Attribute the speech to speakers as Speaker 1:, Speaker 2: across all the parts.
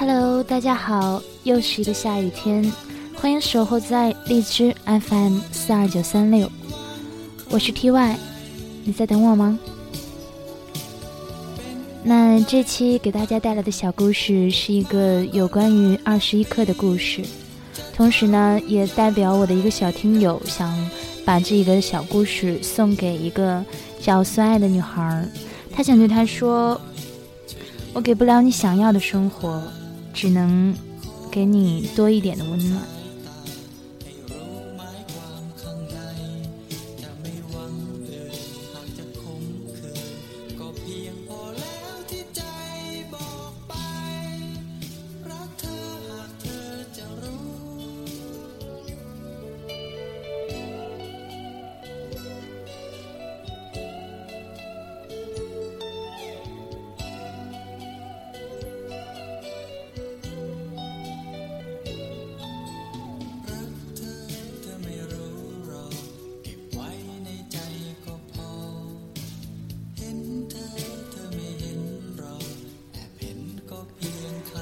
Speaker 1: Hello，大家好，又是一个下雨天，欢迎守候在荔枝 FM 四二九三六，我是 TY，你在等我吗？那这期给大家带来的小故事是一个有关于二十一课的故事，同时呢，也代表我的一个小听友想把这个小故事送给一个叫孙爱的女孩，她想对她说：“我给不了你想要的生活。”只能给你多一点的温暖。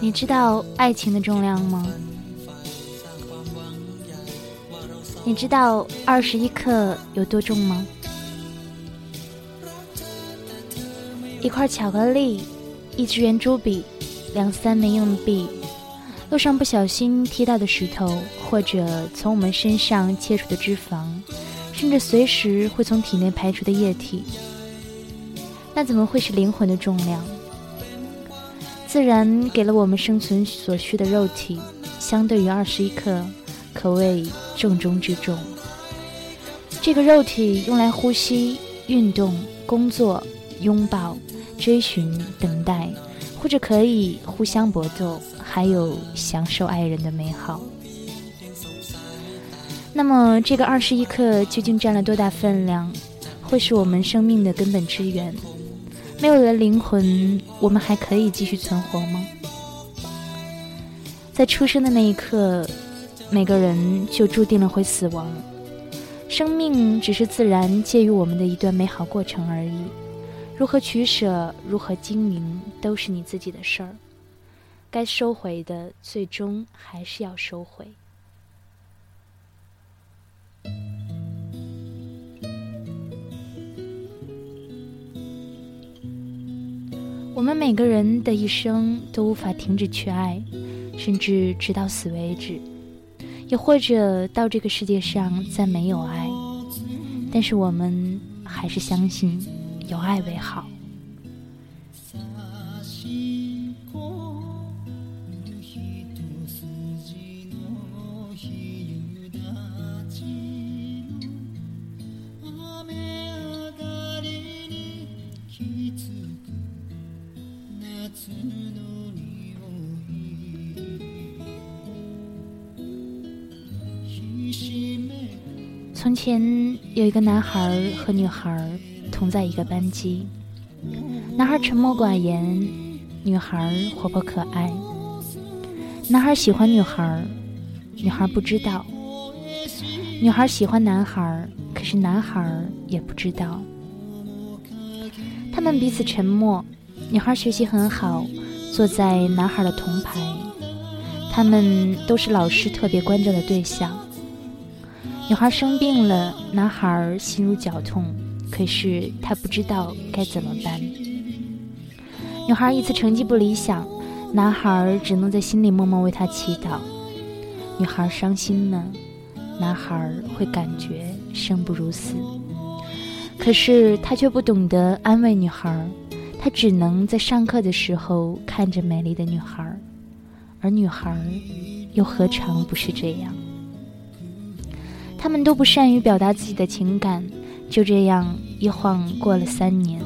Speaker 1: 你知道爱情的重量吗？你知道二十一克有多重吗？一块巧克力，一支圆珠笔，两三枚硬币，路上不小心踢到的石头，或者从我们身上切除的脂肪，甚至随时会从体内排出的液体，那怎么会是灵魂的重量？自然给了我们生存所需的肉体，相对于二十一克，可谓重中之重。这个肉体用来呼吸、运动、工作、拥抱、追寻、等待，或者可以互相搏斗，还有享受爱人的美好。那么，这个二十一克究竟占了多大分量？会是我们生命的根本之源？没有了灵魂，我们还可以继续存活吗？在出生的那一刻，每个人就注定了会死亡。生命只是自然介于我们的一段美好过程而已。如何取舍，如何经营，都是你自己的事儿。该收回的，最终还是要收回。我们每个人的一生都无法停止去爱，甚至直到死为止，也或者到这个世界上再没有爱。但是我们还是相信有爱为好。有一个男孩和女孩同在一个班级，男孩沉默寡言，女孩活泼可爱。男孩喜欢女孩，女孩不知道；女孩喜欢男孩，可是男孩也不知道。他们彼此沉默，女孩学习很好，坐在男孩的同排，他们都是老师特别关照的对象。女孩生病了，男孩心如绞痛，可是他不知道该怎么办。女孩一次成绩不理想，男孩只能在心里默默为她祈祷。女孩伤心了，男孩会感觉生不如死，可是他却不懂得安慰女孩，他只能在上课的时候看着美丽的女孩，而女孩又何尝不是这样？他们都不善于表达自己的情感，就这样一晃过了三年，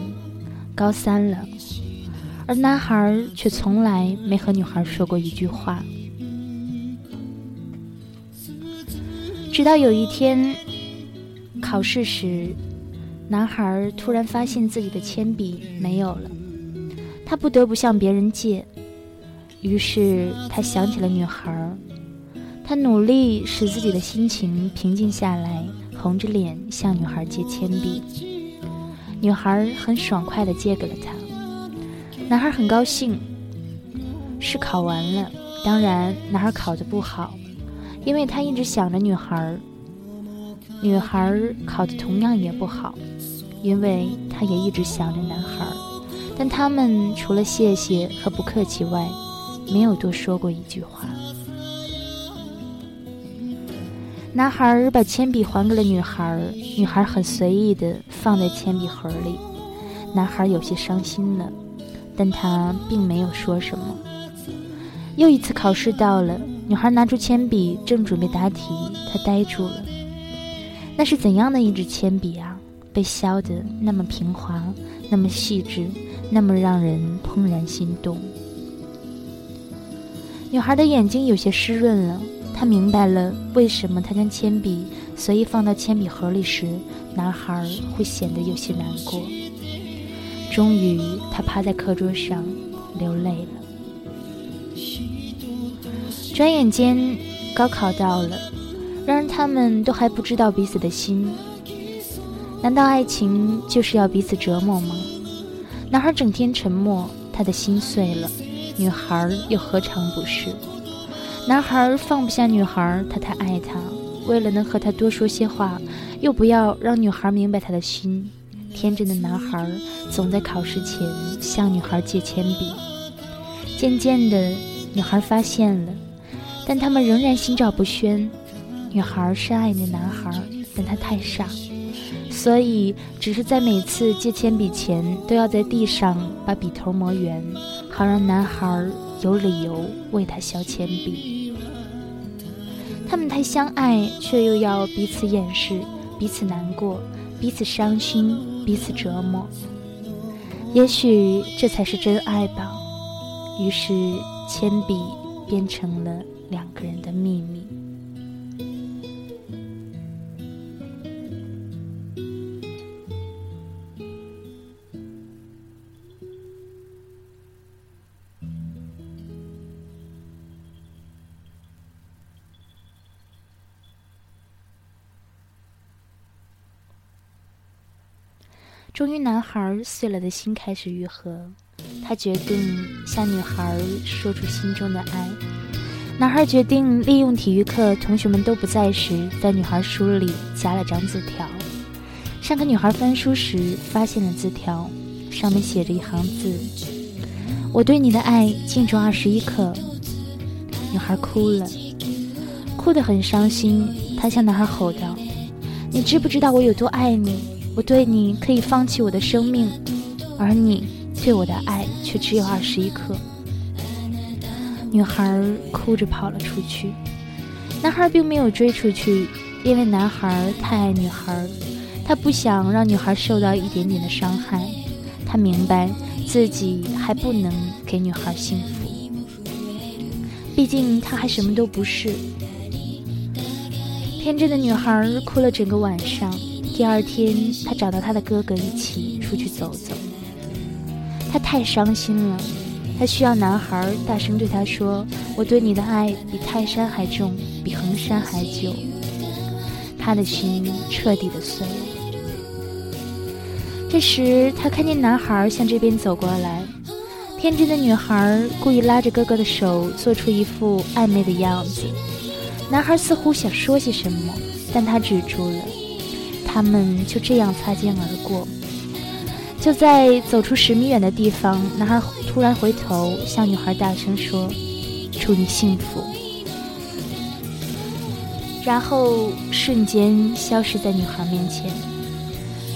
Speaker 1: 高三了，而男孩却从来没和女孩说过一句话。直到有一天考试时，男孩突然发现自己的铅笔没有了，他不得不向别人借，于是他想起了女孩。他努力使自己的心情平静下来，红着脸向女孩借铅笔。女孩很爽快地借给了他，男孩很高兴。试考完了，当然男孩考得不好，因为他一直想着女孩。女孩考的同样也不好，因为她也一直想着男孩。但他们除了谢谢和不客气外，没有多说过一句话。男孩把铅笔还给了女孩，女孩很随意的放在铅笔盒里。男孩有些伤心了，但他并没有说什么。又一次考试到了，女孩拿出铅笔，正准备答题，她呆住了。那是怎样的一支铅笔啊？被削得那么平滑，那么细致，那么让人怦然心动。女孩的眼睛有些湿润了。他明白了为什么他将铅笔随意放到铅笔盒里时，男孩会显得有些难过。终于，他趴在课桌上流泪了。转眼间，高考到了，然而他们都还不知道彼此的心。难道爱情就是要彼此折磨吗？男孩整天沉默，他的心碎了；女孩又何尝不是？男孩放不下女孩，他太爱她，为了能和她多说些话，又不要让女孩明白他的心。天真的男孩总在考试前向女孩借铅笔。渐渐的，女孩发现了，但他们仍然心照不宣。女孩深爱那男孩，但他太傻，所以只是在每次借铅笔前，都要在地上把笔头磨圆，好让男孩。有理由为他削铅笔，他们太相爱，却又要彼此掩饰，彼此难过，彼此伤心，彼此折磨。也许这才是真爱吧。于是，铅笔变成了两个人的秘密。终于，男孩碎了的心开始愈合。他决定向女孩说出心中的爱。男孩决定利用体育课同学们都不在时，在女孩书里夹了张字条。上课女孩翻书时，发现了字条，上面写着一行字：“我对你的爱敬重二十一克。”女孩哭了，哭得很伤心。她向男孩吼道：“你知不知道我有多爱你？”我对你可以放弃我的生命，而你对我的爱却只有二十一克。女孩哭着跑了出去，男孩并没有追出去，因为男孩太爱女孩，他不想让女孩受到一点点的伤害。他明白自己还不能给女孩幸福，毕竟他还什么都不是。天真的女孩哭了整个晚上。第二天，他找到他的哥哥一起出去走走。他太伤心了，他需要男孩大声对他说：“我对你的爱比泰山还重，比衡山还久。”他的心彻底的碎了。这时，他看见男孩向这边走过来，天真的女孩故意拉着哥哥的手，做出一副暧昧的样子。男孩似乎想说些什么，但他止住了。他们就这样擦肩而过。就在走出十米远的地方，男孩突然回头向女孩大声说：“祝你幸福。”然后瞬间消失在女孩面前。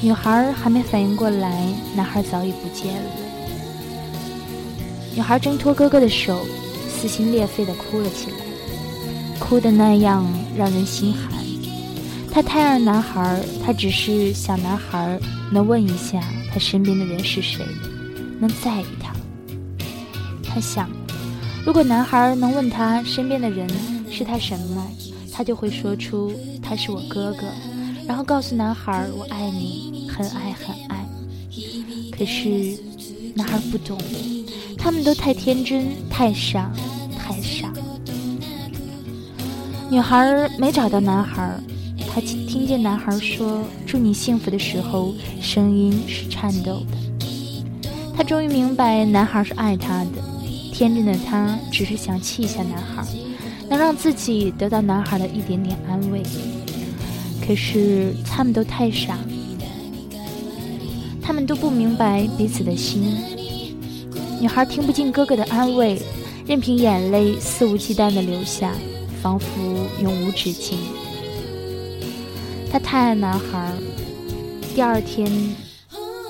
Speaker 1: 女孩还没反应过来，男孩早已不见了。女孩挣脱哥哥的手，撕心裂肺地哭了起来，哭得那样让人心寒。他太爱男孩，他只是想男孩能问一下他身边的人是谁，能在意他。他想，如果男孩能问他身边的人是他什么，他就会说出他是我哥哥，然后告诉男孩我爱你，很爱很爱。可是男孩不懂，他们都太天真，太傻，太傻。女孩没找到男孩。听见男孩说“祝你幸福”的时候，声音是颤抖的。他终于明白，男孩是爱他的。天真的她只是想气一下男孩，能让自己得到男孩的一点点安慰。可是他们都太傻，他们都不明白彼此的心。女孩听不进哥哥的安慰，任凭眼泪肆无忌惮地流下，仿佛永无止境。她太爱男孩，第二天，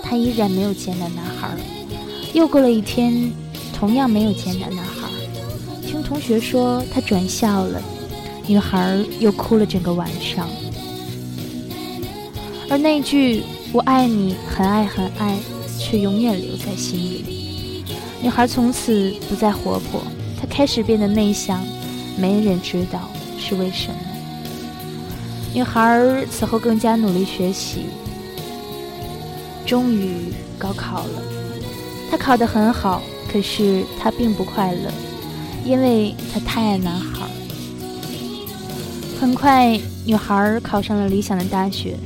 Speaker 1: 她依然没有见到男孩。又过了一天，同样没有见到男孩。听同学说他转校了，女孩又哭了整个晚上。而那句“我爱你，很爱很爱”，却永远留在心里。女孩从此不再活泼，她开始变得内向，没人知道是为什么。女孩此后更加努力学习，终于高考了。她考得很好，可是她并不快乐，因为她太爱男孩。很快，女孩考上了理想的大学。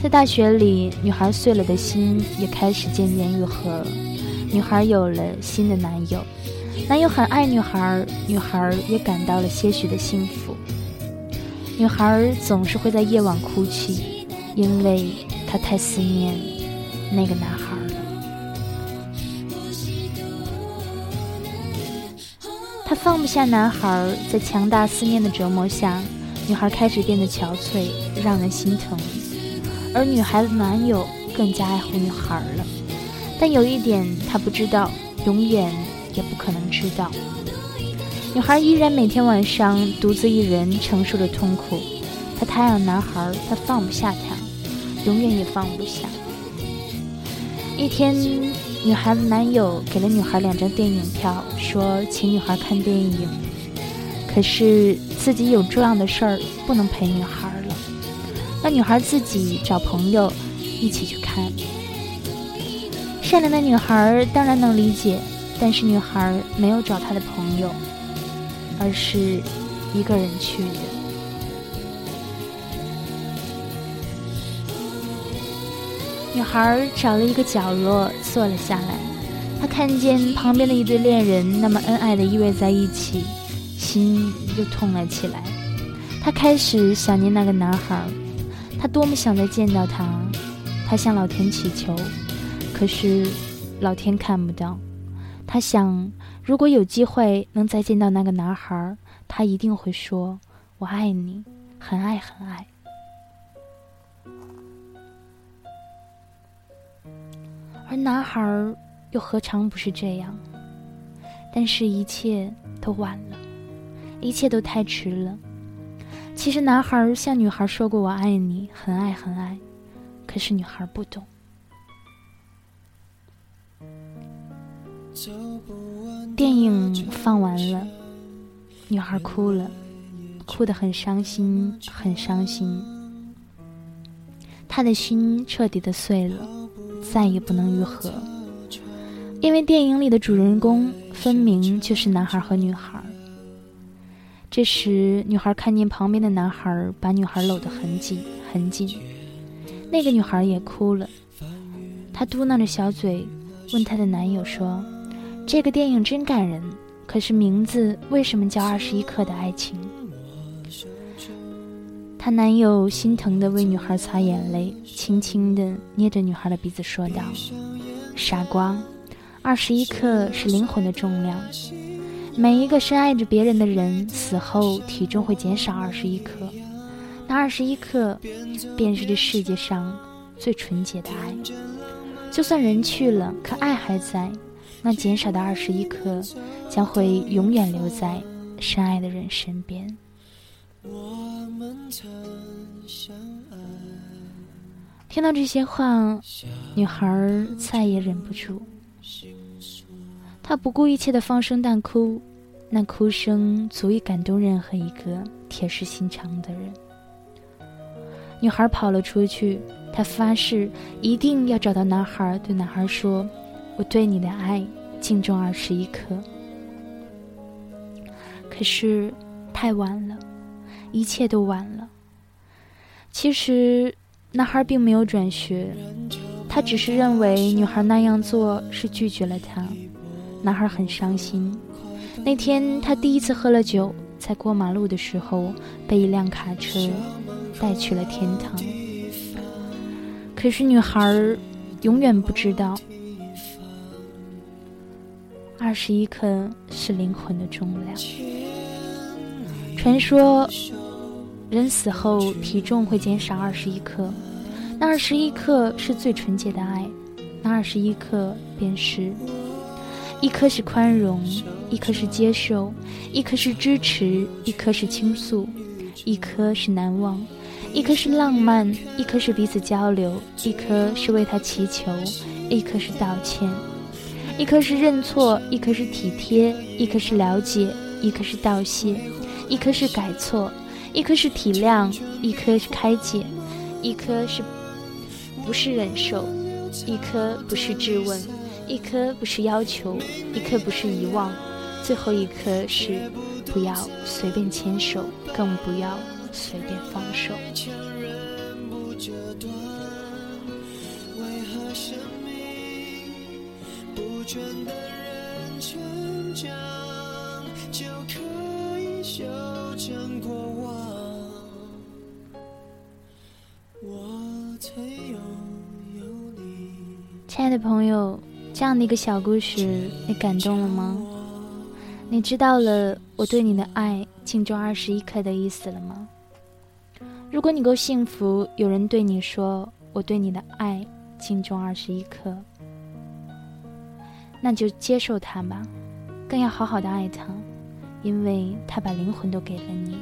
Speaker 1: 在大学里，女孩碎了的心也开始渐渐愈合。女孩有了新的男友，男友很爱女孩，女孩也感到了些许的幸福。女孩总是会在夜晚哭泣，因为她太思念那个男孩了。她放不下男孩，在强大思念的折磨下，女孩开始变得憔悴，让人心疼。而女孩的男友更加爱护女孩了，但有一点她不知道，永远也不可能知道。女孩依然每天晚上独自一人承受着痛苦，她太爱男孩，她放不下他，永远也放不下。一天，女孩的男友给了女孩两张电影票，说请女孩看电影，可是自己有重要的事儿，不能陪女孩了。让女孩自己找朋友一起去看。善良的女孩当然能理解，但是女孩没有找她的朋友，而是一个人去的。女孩找了一个角落坐了下来，她看见旁边的一对恋人那么恩爱的依偎在一起，心又痛了起来。她开始想念那个男孩。她多么想再见到他，她向老天祈求，可是老天看不到。他想，如果有机会能再见到那个男孩，他一定会说：“我爱你，很爱很爱。”而男孩又何尝不是这样？但是，一切都晚了，一切都太迟了。其实男孩向女孩说过“我爱你，很爱很爱”，可是女孩不懂。电影放完了，女孩哭了，哭得很伤心，很伤心。她的心彻底的碎了，再也不能愈合，因为电影里的主人公分明就是男孩和女孩。这时，女孩看见旁边的男孩把女孩搂得很紧很紧，那个女孩也哭了。她嘟囔着小嘴，问她的男友说：“这个电影真感人，可是名字为什么叫《二十一克的爱情》？”她男友心疼地为女孩擦眼泪，轻轻地捏着女孩的鼻子说道：“傻瓜，二十一克是灵魂的重量。”每一个深爱着别人的人死后体重会减少二十一克，那二十一克便是这世界上最纯洁的爱。就算人去了，可爱还在，那减少的二十一克将会永远留在深爱的人身边。听到这些话，女孩再也忍不住。她不顾一切的放声大哭，那哭声足以感动任何一个铁石心肠的人。女孩跑了出去，她发誓一定要找到男孩，对男孩说：“我对你的爱敬重二十一克。”可是太晚了，一切都晚了。其实男孩并没有转学，他只是认为女孩那样做是拒绝了他。男孩很伤心，那天他第一次喝了酒，在过马路的时候被一辆卡车带去了天堂。可是女孩永远不知道，二十一克是灵魂的重量。传说人死后体重会减少二十一克，那二十一克是最纯洁的爱，那二十一克便是。一颗是宽容，一颗是接受，一颗是支持，一颗是倾诉，一颗是难忘，一颗是浪漫，一颗是彼此交流，一颗是为他祈求，一颗是道歉，一颗是认错，一颗是体贴，一颗是了解，一颗是道谢，一颗是改错，一颗是体谅，一颗是开解，一颗是不是忍受，一颗不是质问。一颗不是要求，一颗不是遗忘，最后一颗是不要随便牵手，更不要随便放手。倦的人成长，就可以修正过往。我曾拥有你亲爱的朋友。这样的一个小故事，你感动了吗？你知道了我对你的爱敬重二十一克的意思了吗？如果你够幸福，有人对你说我对你的爱敬重二十一克，那就接受他吧，更要好好的爱他，因为他把灵魂都给了你。